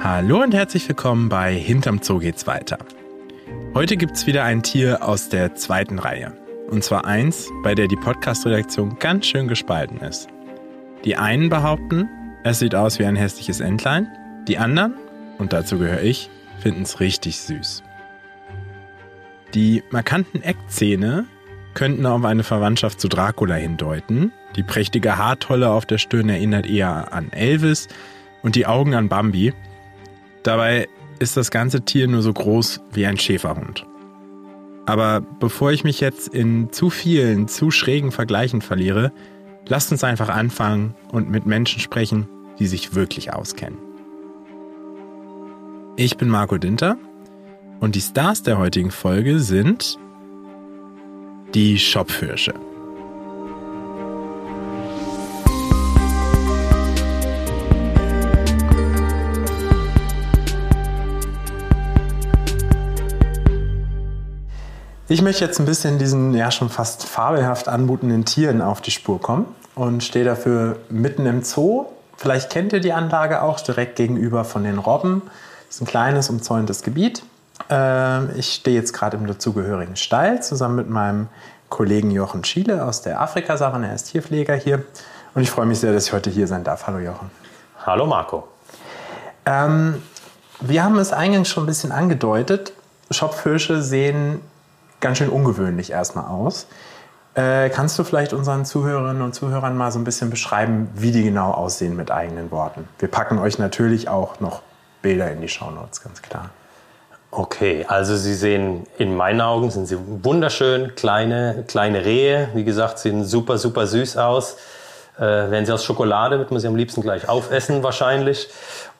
Hallo und herzlich willkommen bei Hinterm Zoo geht's weiter. Heute gibt's wieder ein Tier aus der zweiten Reihe. Und zwar eins, bei der die Podcast-Redaktion ganz schön gespalten ist. Die einen behaupten, es sieht aus wie ein hässliches Entlein. Die anderen, und dazu gehöre ich, finden's richtig süß. Die markanten Eckzähne könnten auf eine Verwandtschaft zu Dracula hindeuten. Die prächtige Haartolle auf der Stirn erinnert eher an Elvis und die Augen an Bambi. Dabei ist das ganze Tier nur so groß wie ein Schäferhund. Aber bevor ich mich jetzt in zu vielen, zu schrägen Vergleichen verliere, lasst uns einfach anfangen und mit Menschen sprechen, die sich wirklich auskennen. Ich bin Marco Dinter und die Stars der heutigen Folge sind die Schopfhirsche. Ich möchte jetzt ein bisschen diesen ja schon fast fabelhaft anmutenden Tieren auf die Spur kommen und stehe dafür mitten im Zoo. Vielleicht kennt ihr die Anlage auch direkt gegenüber von den Robben. Das ist ein kleines umzäuntes Gebiet. Ähm, ich stehe jetzt gerade im dazugehörigen Stall zusammen mit meinem Kollegen Jochen Schiele aus der Afrikasavanne. Er ist Tierpfleger hier und ich freue mich sehr, dass ich heute hier sein darf. Hallo Jochen. Hallo Marco. Ähm, wir haben es eingangs schon ein bisschen angedeutet. Schopfhirsche sehen ganz schön ungewöhnlich erstmal aus. Äh, kannst du vielleicht unseren Zuhörerinnen und Zuhörern mal so ein bisschen beschreiben, wie die genau aussehen mit eigenen Worten? Wir packen euch natürlich auch noch Bilder in die Shownotes, ganz klar. Okay, also sie sehen in meinen Augen sind sie wunderschön, kleine, kleine Rehe. Wie gesagt, sehen super, super süß aus. Äh, wären sie aus Schokolade, wird man sie am liebsten gleich aufessen wahrscheinlich.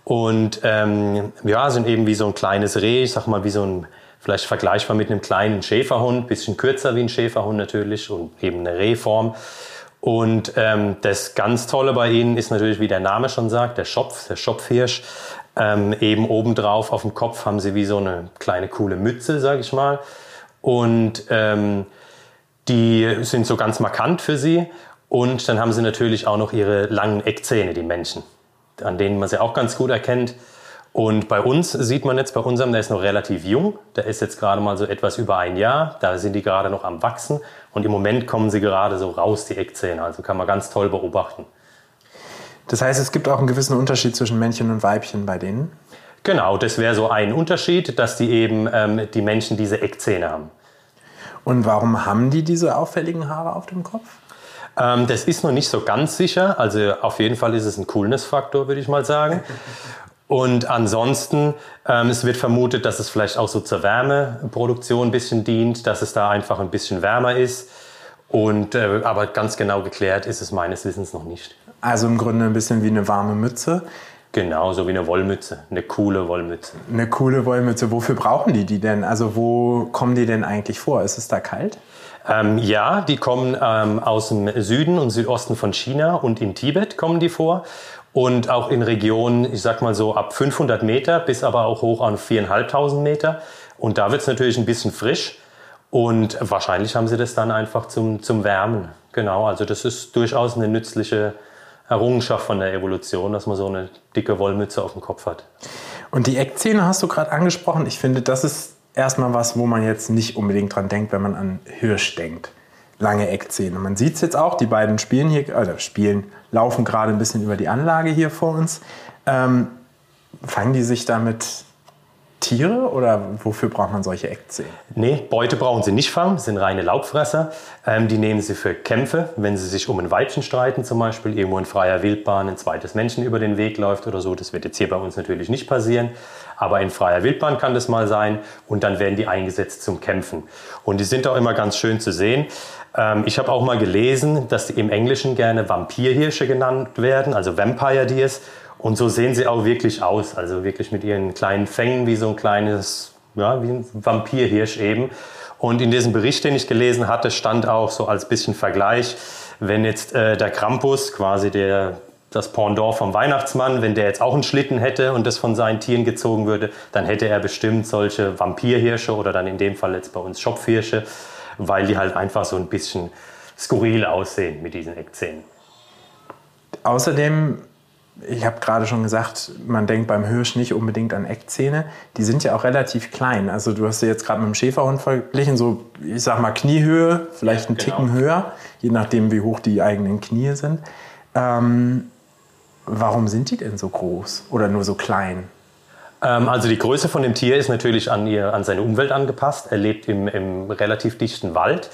Und ähm, ja, sind eben wie so ein kleines Reh, ich sag mal wie so ein vielleicht vergleichbar mit einem kleinen Schäferhund, bisschen kürzer wie ein Schäferhund natürlich und eben eine Rehform. Und ähm, das ganz Tolle bei ihnen ist natürlich, wie der Name schon sagt, der Schopf, der Schopfhirsch. Ähm, eben obendrauf auf dem Kopf haben sie wie so eine kleine coole Mütze, sage ich mal. Und ähm, die sind so ganz markant für sie. Und dann haben sie natürlich auch noch ihre langen Eckzähne, die Menschen, an denen man sie auch ganz gut erkennt. Und bei uns sieht man jetzt, bei unserem, der ist noch relativ jung, der ist jetzt gerade mal so etwas über ein Jahr, da sind die gerade noch am Wachsen und im Moment kommen sie gerade so raus, die Eckzähne, also kann man ganz toll beobachten. Das heißt, es gibt auch einen gewissen Unterschied zwischen Männchen und Weibchen bei denen? Genau, das wäre so ein Unterschied, dass die eben ähm, die Menschen diese Eckzähne haben. Und warum haben die diese auffälligen Haare auf dem Kopf? Ähm, das ist noch nicht so ganz sicher. Also auf jeden Fall ist es ein Coolness-Faktor, würde ich mal sagen. Und ansonsten, ähm, es wird vermutet, dass es vielleicht auch so zur Wärmeproduktion ein bisschen dient, dass es da einfach ein bisschen wärmer ist. Und, äh, aber ganz genau geklärt ist es meines Wissens noch nicht. Also im Grunde ein bisschen wie eine warme Mütze. Genau, so wie eine Wollmütze, eine coole Wollmütze. Eine coole Wollmütze. Wofür brauchen die die denn? Also wo kommen die denn eigentlich vor? Ist es da kalt? Ähm, ja, die kommen ähm, aus dem Süden und Südosten von China und in Tibet kommen die vor und auch in Regionen, ich sag mal so ab 500 Meter bis aber auch hoch an 4.500 Meter. Und da wird es natürlich ein bisschen frisch und wahrscheinlich haben sie das dann einfach zum, zum Wärmen. Genau, also das ist durchaus eine nützliche Errungenschaft von der Evolution, dass man so eine dicke Wollmütze auf dem Kopf hat. Und die Eckzähne hast du gerade angesprochen. Ich finde, das ist erstmal was, wo man jetzt nicht unbedingt dran denkt, wenn man an Hirsch denkt lange Eckzähne. Man sieht es jetzt auch, die beiden spielen hier, oder spielen, laufen gerade ein bisschen über die Anlage hier vor uns. Ähm, fangen die sich damit Tiere oder wofür braucht man solche Eckzähne? Nee, Beute brauchen sie nicht fangen, sind reine Laubfresser. Ähm, die nehmen sie für Kämpfe, wenn sie sich um ein Weibchen streiten zum Beispiel, irgendwo in freier Wildbahn ein zweites Menschen über den Weg läuft oder so. Das wird jetzt hier bei uns natürlich nicht passieren, aber in freier Wildbahn kann das mal sein und dann werden die eingesetzt zum Kämpfen. Und die sind auch immer ganz schön zu sehen. Ähm, ich habe auch mal gelesen, dass die im Englischen gerne Vampirhirsche genannt werden, also Vampire Deers. Und so sehen sie auch wirklich aus, also wirklich mit ihren kleinen Fängen wie so ein kleines, ja, wie ein Vampirhirsch eben. Und in diesem Bericht, den ich gelesen hatte, stand auch so als bisschen Vergleich, wenn jetzt äh, der Krampus, quasi der, das Pendant vom Weihnachtsmann, wenn der jetzt auch einen Schlitten hätte und das von seinen Tieren gezogen würde, dann hätte er bestimmt solche Vampirhirsche oder dann in dem Fall jetzt bei uns Schopfhirsche weil die halt einfach so ein bisschen skurril aussehen mit diesen Eckzähnen. Außerdem ich habe gerade schon gesagt, man denkt beim Hirsch nicht unbedingt an Eckzähne. Die sind ja auch relativ klein. Also du hast sie jetzt gerade mit dem Schäferhund verglichen, so ich sag mal Kniehöhe, vielleicht einen genau. Ticken höher, je nachdem wie hoch die eigenen Knie sind. Ähm, warum sind die denn so groß oder nur so klein? Ähm, also die Größe von dem Tier ist natürlich an, ihr, an seine Umwelt angepasst. Er lebt im, im relativ dichten Wald.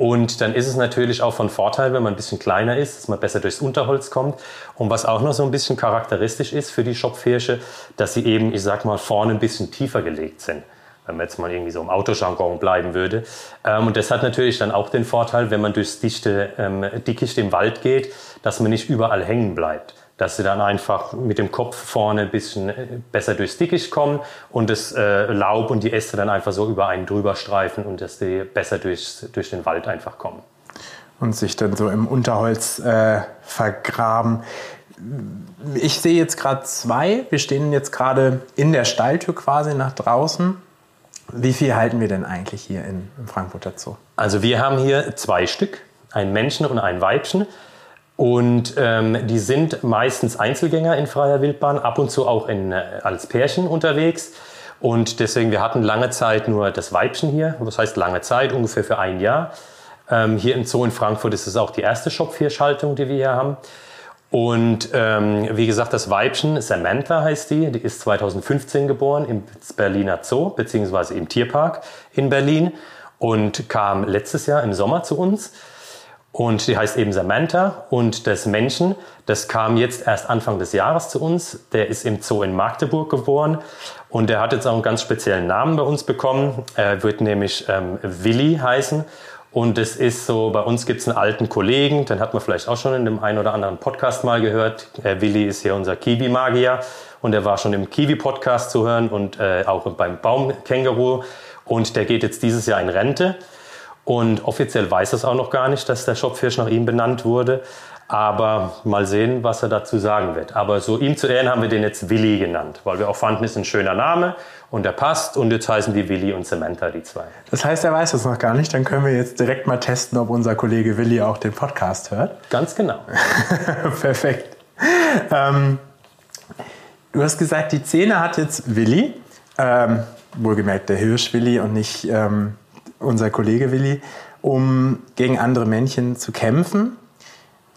Und dann ist es natürlich auch von Vorteil, wenn man ein bisschen kleiner ist, dass man besser durchs Unterholz kommt. Und was auch noch so ein bisschen charakteristisch ist für die Schopfhirsche, dass sie eben, ich sag mal, vorne ein bisschen tiefer gelegt sind. Wenn man jetzt mal irgendwie so im Autojargon bleiben würde. Ähm, und das hat natürlich dann auch den Vorteil, wenn man durchs dichte ähm, Dickicht im Wald geht, dass man nicht überall hängen bleibt dass sie dann einfach mit dem Kopf vorne ein bisschen äh, besser durchs Dickicht kommen und das äh, Laub und die Äste dann einfach so über einen drüber streifen und dass die besser durchs, durch den Wald einfach kommen. Und sich dann so im Unterholz äh, vergraben. Ich sehe jetzt gerade zwei. Wir stehen jetzt gerade in der Stalltür quasi nach draußen. Wie viel halten wir denn eigentlich hier in, im Frankfurter Zoo? Also wir haben hier zwei Stück, ein Männchen und ein Weibchen. Und ähm, die sind meistens Einzelgänger in freier Wildbahn, ab und zu auch in, äh, als Pärchen unterwegs. Und deswegen, wir hatten lange Zeit nur das Weibchen hier. Das heißt lange Zeit, ungefähr für ein Jahr. Ähm, hier im Zoo in Frankfurt ist es auch die erste Shop-4-Schaltung, die wir hier haben. Und ähm, wie gesagt, das Weibchen, Samantha heißt die, die ist 2015 geboren im Berliner Zoo, beziehungsweise im Tierpark in Berlin und kam letztes Jahr im Sommer zu uns. Und die heißt eben Samantha. Und das Männchen, das kam jetzt erst Anfang des Jahres zu uns. Der ist im Zoo in Magdeburg geboren. Und der hat jetzt auch einen ganz speziellen Namen bei uns bekommen. Er wird nämlich ähm, Willi heißen. Und es ist so, bei uns gibt es einen alten Kollegen, den hat man vielleicht auch schon in dem einen oder anderen Podcast mal gehört. Äh, Willi ist hier unser Kiwi-Magier und er war schon im Kiwi-Podcast zu hören und äh, auch beim Baumkänguru. Und der geht jetzt dieses Jahr in Rente. Und offiziell weiß es auch noch gar nicht, dass der Schopfhirsch nach ihm benannt wurde. Aber mal sehen, was er dazu sagen wird. Aber so ihm zu Ehren haben wir den jetzt Willi genannt, weil wir auch fanden, ist ein schöner Name und der passt. Und jetzt heißen die Willi und Samantha, die zwei. Das heißt, er weiß es noch gar nicht. Dann können wir jetzt direkt mal testen, ob unser Kollege Willi auch den Podcast hört. Ganz genau. Perfekt. Ähm, du hast gesagt, die Szene hat jetzt Willi. Ähm, wohlgemerkt der Hirsch Willi und nicht ähm, unser Kollege Willi, um gegen andere Männchen zu kämpfen.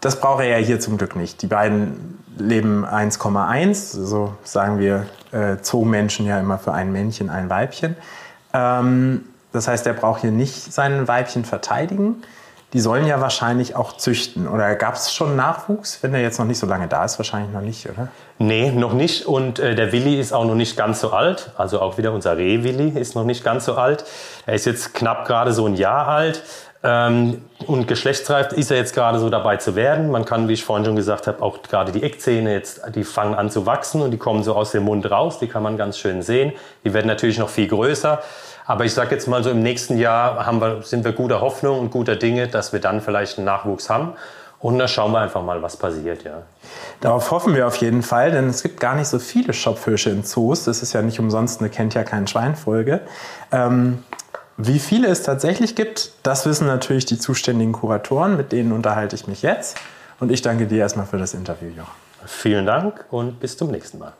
Das braucht er ja hier zum Glück nicht. Die beiden leben 1,1, so sagen wir äh, Zoomenschen ja immer für ein Männchen, ein Weibchen. Ähm, das heißt, er braucht hier nicht sein Weibchen verteidigen die sollen ja wahrscheinlich auch züchten. Oder gab es schon Nachwuchs, wenn der jetzt noch nicht so lange da ist? Wahrscheinlich noch nicht, oder? Nee, noch nicht. Und äh, der Willi ist auch noch nicht ganz so alt. Also auch wieder unser Reh-Willi ist noch nicht ganz so alt. Er ist jetzt knapp gerade so ein Jahr alt. Ähm, und geschlechtsreif ist er jetzt gerade so dabei zu werden. Man kann, wie ich vorhin schon gesagt habe, auch gerade die Eckzähne jetzt, die fangen an zu wachsen und die kommen so aus dem Mund raus. Die kann man ganz schön sehen. Die werden natürlich noch viel größer. Aber ich sage jetzt mal so, im nächsten Jahr haben wir, sind wir guter Hoffnung und guter Dinge, dass wir dann vielleicht einen Nachwuchs haben. Und dann schauen wir einfach mal, was passiert, ja. Darauf hoffen wir auf jeden Fall, denn es gibt gar nicht so viele Schopfhirsche in Zoos. Das ist ja nicht umsonst eine kennt ja kein Schweinfolge. Ähm, wie viele es tatsächlich gibt, das wissen natürlich die zuständigen Kuratoren, mit denen unterhalte ich mich jetzt. Und ich danke dir erstmal für das Interview, Joch. Vielen Dank und bis zum nächsten Mal.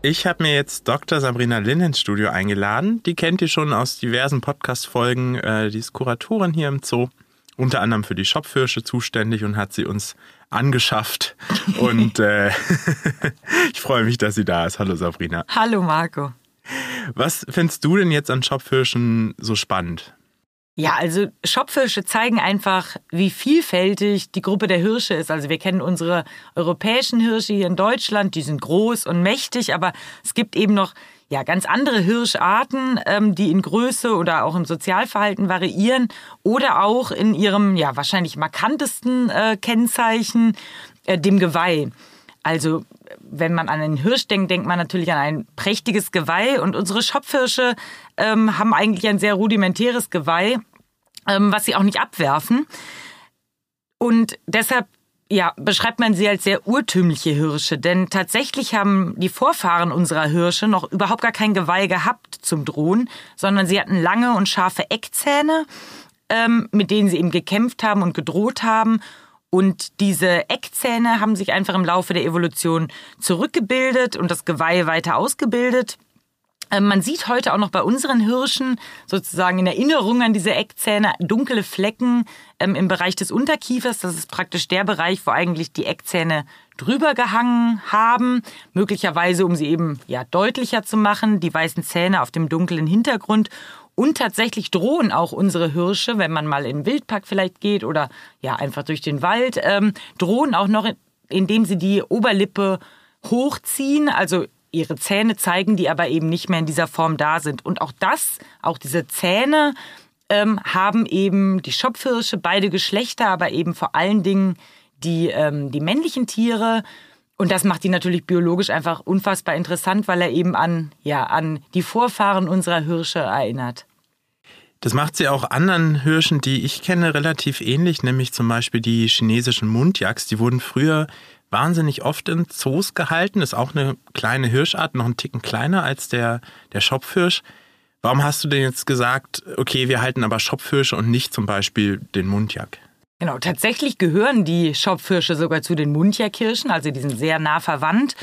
Ich habe mir jetzt Dr. Sabrina Lin ins Studio eingeladen. Die kennt ihr schon aus diversen Podcast-Folgen. Äh, die ist Kuratorin hier im Zoo, unter anderem für die Schopfhirsche zuständig und hat sie uns angeschafft. Und äh, ich freue mich, dass sie da ist. Hallo Sabrina. Hallo Marco. Was findest du denn jetzt an Schopfhirschen so spannend? Ja, also Schopfhirsche zeigen einfach, wie vielfältig die Gruppe der Hirsche ist. Also wir kennen unsere europäischen Hirsche hier in Deutschland, die sind groß und mächtig, aber es gibt eben noch ja ganz andere Hirscharten, ähm, die in Größe oder auch im Sozialverhalten variieren oder auch in ihrem ja wahrscheinlich markantesten äh, Kennzeichen, äh, dem Geweih. Also wenn man an einen Hirsch denkt, denkt man natürlich an ein prächtiges Geweih. Und unsere Schopfhirsche ähm, haben eigentlich ein sehr rudimentäres Geweih, ähm, was sie auch nicht abwerfen. Und deshalb ja, beschreibt man sie als sehr urtümliche Hirsche, denn tatsächlich haben die Vorfahren unserer Hirsche noch überhaupt gar kein Geweih gehabt zum Drohen, sondern sie hatten lange und scharfe Eckzähne ähm, mit denen sie eben gekämpft haben und gedroht haben. Und diese Eckzähne haben sich einfach im Laufe der Evolution zurückgebildet und das Geweih weiter ausgebildet. Ähm, man sieht heute auch noch bei unseren Hirschen sozusagen in Erinnerung an diese Eckzähne dunkle Flecken ähm, im Bereich des Unterkiefers. Das ist praktisch der Bereich, wo eigentlich die Eckzähne drüber gehangen haben, möglicherweise um sie eben ja deutlicher zu machen, die weißen Zähne auf dem dunklen Hintergrund. Und tatsächlich drohen auch unsere Hirsche, wenn man mal in den Wildpark vielleicht geht oder ja einfach durch den Wald, ähm, drohen auch noch, indem sie die Oberlippe hochziehen, also ihre Zähne zeigen, die aber eben nicht mehr in dieser Form da sind. Und auch das, auch diese Zähne, ähm, haben eben die Schopfhirsche, beide Geschlechter, aber eben vor allen Dingen die, ähm, die männlichen Tiere. Und das macht die natürlich biologisch einfach unfassbar interessant, weil er eben an, ja, an die Vorfahren unserer Hirsche erinnert. Das macht sie auch anderen Hirschen, die ich kenne, relativ ähnlich, nämlich zum Beispiel die chinesischen Mundjaks. Die wurden früher wahnsinnig oft in Zoos gehalten. Ist auch eine kleine Hirschart, noch einen Ticken kleiner als der, der Schopfhirsch. Warum hast du denn jetzt gesagt, okay, wir halten aber Schopfhirsche und nicht zum Beispiel den Mundjak? Genau, tatsächlich gehören die Schopfhirsche sogar zu den Mundjakhirschen, also die sind sehr nah verwandt.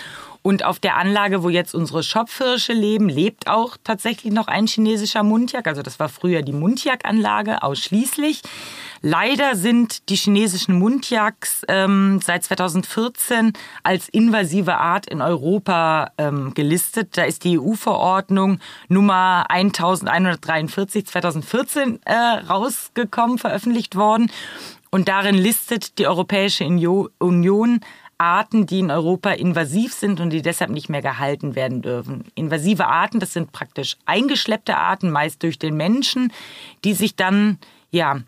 Und auf der Anlage, wo jetzt unsere Schopfhirsche leben, lebt auch tatsächlich noch ein chinesischer Mundjak. Also das war früher die Mundjak-Anlage ausschließlich. Leider sind die chinesischen Mundjaks ähm, seit 2014 als invasive Art in Europa ähm, gelistet. Da ist die EU-Verordnung Nummer 1143 2014 äh, rausgekommen, veröffentlicht worden. Und darin listet die Europäische Union Arten, die in Europa invasiv sind und die deshalb nicht mehr gehalten werden dürfen. Invasive Arten, das sind praktisch eingeschleppte Arten, meist durch den Menschen, die sich dann ja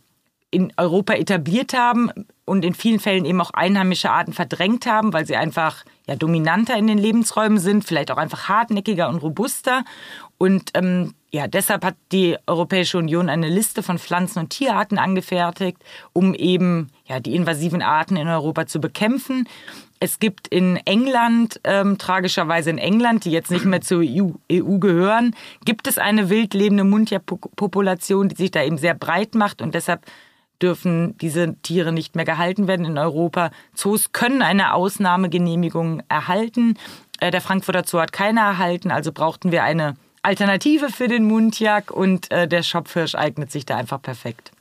in Europa etabliert haben und in vielen Fällen eben auch einheimische Arten verdrängt haben, weil sie einfach ja dominanter in den Lebensräumen sind, vielleicht auch einfach hartnäckiger und robuster. Und ähm, ja, deshalb hat die Europäische Union eine Liste von Pflanzen- und Tierarten angefertigt, um eben ja, die invasiven Arten in Europa zu bekämpfen. Es gibt in England, ähm, tragischerweise in England, die jetzt nicht mehr zur EU, EU gehören, gibt es eine wild lebende Mundtierpopulation, die sich da eben sehr breit macht und deshalb dürfen diese Tiere nicht mehr gehalten werden in Europa. Zoos können eine Ausnahmegenehmigung erhalten. Äh, der Frankfurter Zoo hat keine erhalten, also brauchten wir eine Alternative für den Mundjak und äh, der Schopfhirsch eignet sich da einfach perfekt.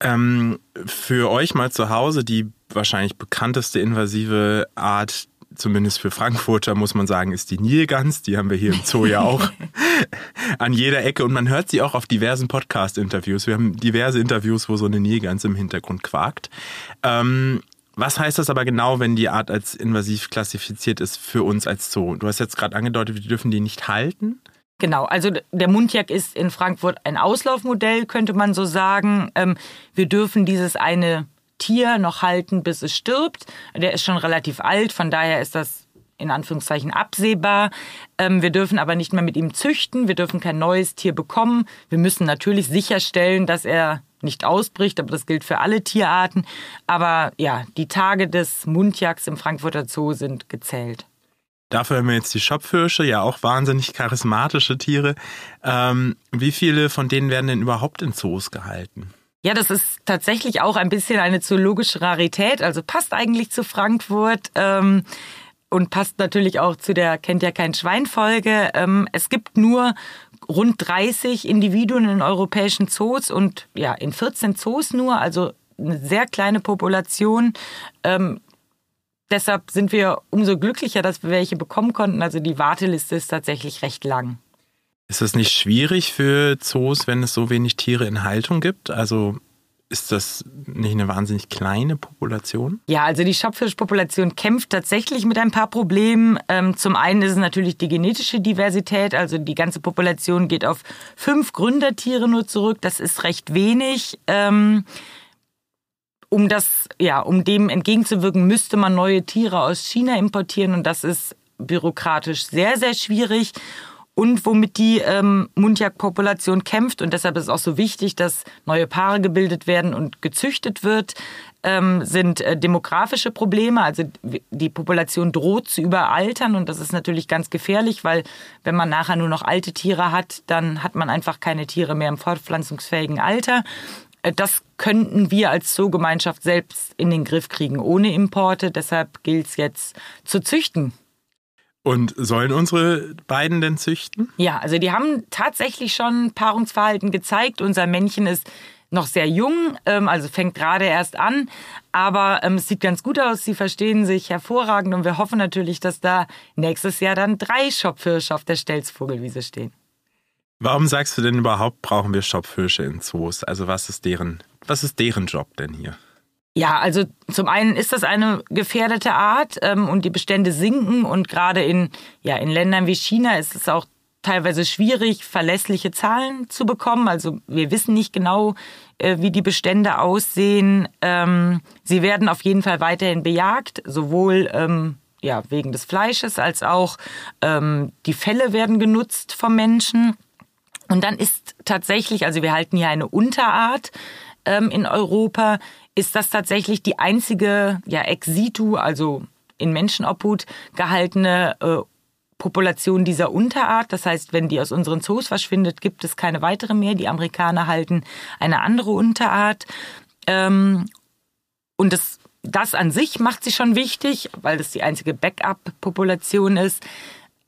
Ähm, für euch mal zu Hause die wahrscheinlich bekannteste invasive Art, zumindest für Frankfurter muss man sagen, ist die Nilgans. Die haben wir hier im Zoo ja auch an jeder Ecke und man hört sie auch auf diversen Podcast-Interviews. Wir haben diverse Interviews, wo so eine Nilgans im Hintergrund quakt. Ähm, was heißt das aber genau, wenn die Art als invasiv klassifiziert ist für uns als Zoo? Du hast jetzt gerade angedeutet, wir dürfen die nicht halten. Genau, also der Mundjak ist in Frankfurt ein Auslaufmodell, könnte man so sagen. Ähm, wir dürfen dieses eine Tier noch halten, bis es stirbt. Der ist schon relativ alt, von daher ist das in Anführungszeichen absehbar. Ähm, wir dürfen aber nicht mehr mit ihm züchten, wir dürfen kein neues Tier bekommen. Wir müssen natürlich sicherstellen, dass er nicht ausbricht, aber das gilt für alle Tierarten. Aber ja, die Tage des Mundjaks im Frankfurter Zoo sind gezählt. Dafür haben wir jetzt die Schopfhirsche, ja auch wahnsinnig charismatische Tiere. Ähm, wie viele von denen werden denn überhaupt in Zoos gehalten? Ja, das ist tatsächlich auch ein bisschen eine zoologische Rarität, also passt eigentlich zu Frankfurt. Ähm, und passt natürlich auch zu der Kennt ja kein Schwein-Folge. Ähm, es gibt nur rund 30 Individuen in europäischen Zoos und ja, in 14 Zoos nur, also eine sehr kleine Population. Ähm, deshalb sind wir umso glücklicher, dass wir welche bekommen konnten. Also die Warteliste ist tatsächlich recht lang. Ist es nicht schwierig für Zoos, wenn es so wenig Tiere in Haltung gibt? Also ist das nicht eine wahnsinnig kleine Population? Ja, also die Schopffischpopulation kämpft tatsächlich mit ein paar Problemen. Ähm, zum einen ist es natürlich die genetische Diversität. Also die ganze Population geht auf fünf Gründertiere nur zurück. Das ist recht wenig. Ähm, um das, ja, um dem entgegenzuwirken, müsste man neue Tiere aus China importieren und das ist bürokratisch sehr, sehr schwierig. Und womit die ähm, Mundjagdpopulation kämpft, und deshalb ist es auch so wichtig, dass neue Paare gebildet werden und gezüchtet wird, ähm, sind äh, demografische Probleme. Also die Population droht zu überaltern und das ist natürlich ganz gefährlich, weil wenn man nachher nur noch alte Tiere hat, dann hat man einfach keine Tiere mehr im fortpflanzungsfähigen Alter. äh, das könnten wir als Zoogemeinschaft selbst in den Griff kriegen, ohne Importe. Deshalb gilt es jetzt zu züchten. Und sollen unsere beiden denn züchten? Ja, also die haben tatsächlich schon Paarungsverhalten gezeigt. Unser Männchen ist noch sehr jung, ähm, also fängt gerade erst an, aber ähm, es sieht ganz gut aus. Sie verstehen sich hervorragend und wir hoffen natürlich, dass da nächstes Jahr dann drei Schopfhirsche auf der Stelzvogelwiese stehen. Warum sagst du denn überhaupt, brauchen wir Schopfhirsche in Zoos? Also was ist deren, was ist deren Job denn hier? Ja, also zum einen ist das eine gefährdete Art ähm, und die Bestände sinken und gerade in, ja, in Ländern wie China ist es auch teilweise schwierig, verlässliche Zahlen zu bekommen. Also wir wissen nicht genau, äh, wie die Bestände aussehen. Ähm, sie werden auf jeden Fall weiterhin bejagt, sowohl ähm, ja, wegen des Fleisches als auch ähm, die Felle werden genutzt vom Menschen. Und dann ist tatsächlich, also wir halten hier eine Unterart ähm, in Europa, ist das tatsächlich die einzige ja, ex situ, also in Menschenobhut gehaltene äh, Population dieser Unterart. Das heißt, wenn die aus unseren Zoos verschwindet, gibt es keine weitere mehr. Die Amerikaner halten eine andere Unterart. Ähm, und das, das an sich macht sie schon wichtig, weil das die einzige Backup-Population ist.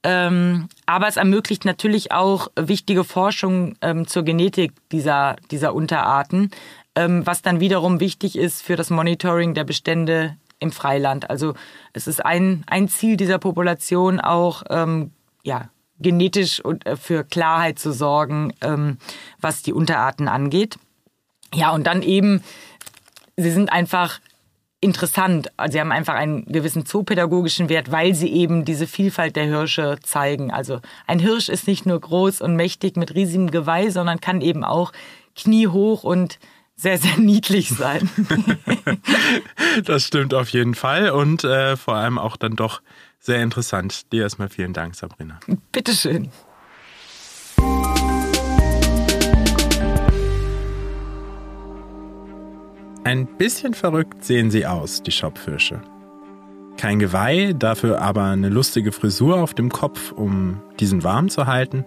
Ähm, aber es ermöglicht natürlich auch wichtige Forschung ähm, zur Genetik dieser, dieser Unterarten, was dann wiederum wichtig ist für das Monitoring der Bestände im Freiland. Also es ist ein, ein Ziel dieser Population auch, ähm, ja, genetisch und äh, für Klarheit zu sorgen, ähm, was die Unterarten angeht. Ja, und dann eben, sie sind einfach interessant. Also sie haben einfach einen gewissen zoopädagogischen Wert, weil sie eben diese Vielfalt der Hirsche zeigen. Also ein Hirsch ist nicht nur groß und mächtig mit riesigem Geweih, sondern kann eben auch kniehoch und sehr, sehr niedlich sein. das stimmt auf jeden Fall und äh, vor allem auch dann doch sehr interessant. Dir erstmal vielen Dank, Sabrina. Bitteschön. Ein bisschen verrückt sehen sie aus, die Schopfhirsche. Kein Geweih, dafür aber eine lustige Frisur auf dem Kopf, um diesen warm zu halten,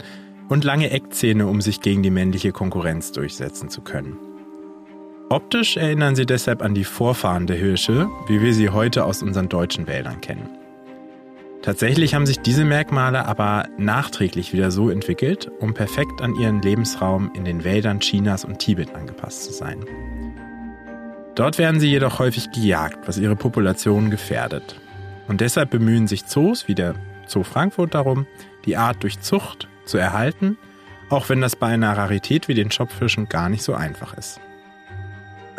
und lange Eckzähne, um sich gegen die männliche Konkurrenz durchsetzen zu können. Optisch erinnern sie deshalb an die Vorfahren der Hirsche, wie wir sie heute aus unseren deutschen Wäldern kennen. Tatsächlich haben sich diese Merkmale aber nachträglich wieder so entwickelt, um perfekt an ihren Lebensraum in den Wäldern Chinas und Tibet angepasst zu sein. Dort werden sie jedoch häufig gejagt, was ihre Population gefährdet. Und deshalb bemühen sich Zoos wie der Zoo Frankfurt darum, die Art durch Zucht zu erhalten, auch wenn das bei einer Rarität wie den Schopffischen gar nicht so einfach ist.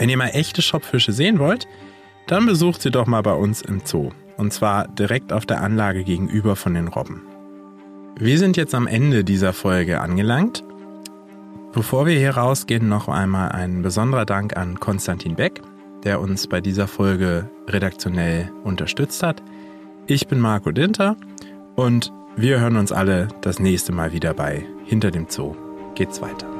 Wenn ihr mal echte Schopffische sehen wollt, dann besucht sie doch mal bei uns im Zoo. Und zwar direkt auf der Anlage gegenüber von den Robben. Wir sind jetzt am Ende dieser Folge angelangt. Bevor wir hier rausgehen, noch einmal ein besonderer Dank an Konstantin Beck der uns bei dieser Folge redaktionell unterstützt hat. Ich bin Marco Dinter und wir hören uns alle das nächste Mal wieder bei Hinter dem Zoo. Geht's weiter.